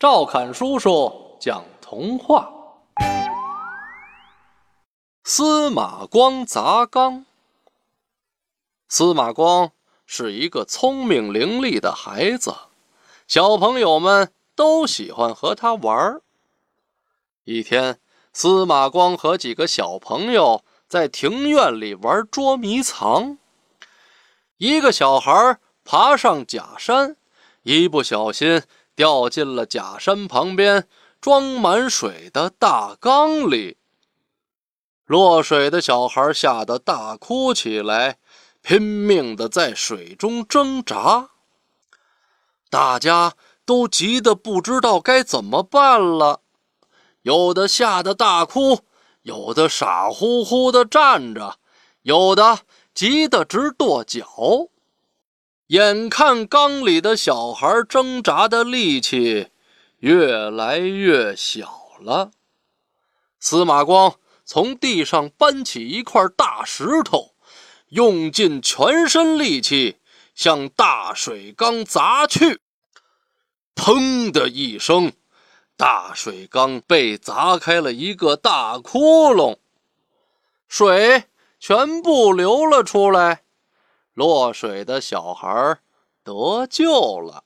赵侃叔叔讲童话：司马光砸缸。司马光是一个聪明伶俐的孩子，小朋友们都喜欢和他玩。一天，司马光和几个小朋友在庭院里玩捉迷藏。一个小孩爬上假山，一不小心。掉进了假山旁边装满水的大缸里。落水的小孩吓得大哭起来，拼命的在水中挣扎。大家都急得不知道该怎么办了，有的吓得大哭，有的傻乎乎的站着，有的急得直跺脚。眼看缸里的小孩挣扎的力气越来越小了，司马光从地上搬起一块大石头，用尽全身力气向大水缸砸去。砰的一声，大水缸被砸开了一个大窟窿，水全部流了出来。落水的小孩得救了。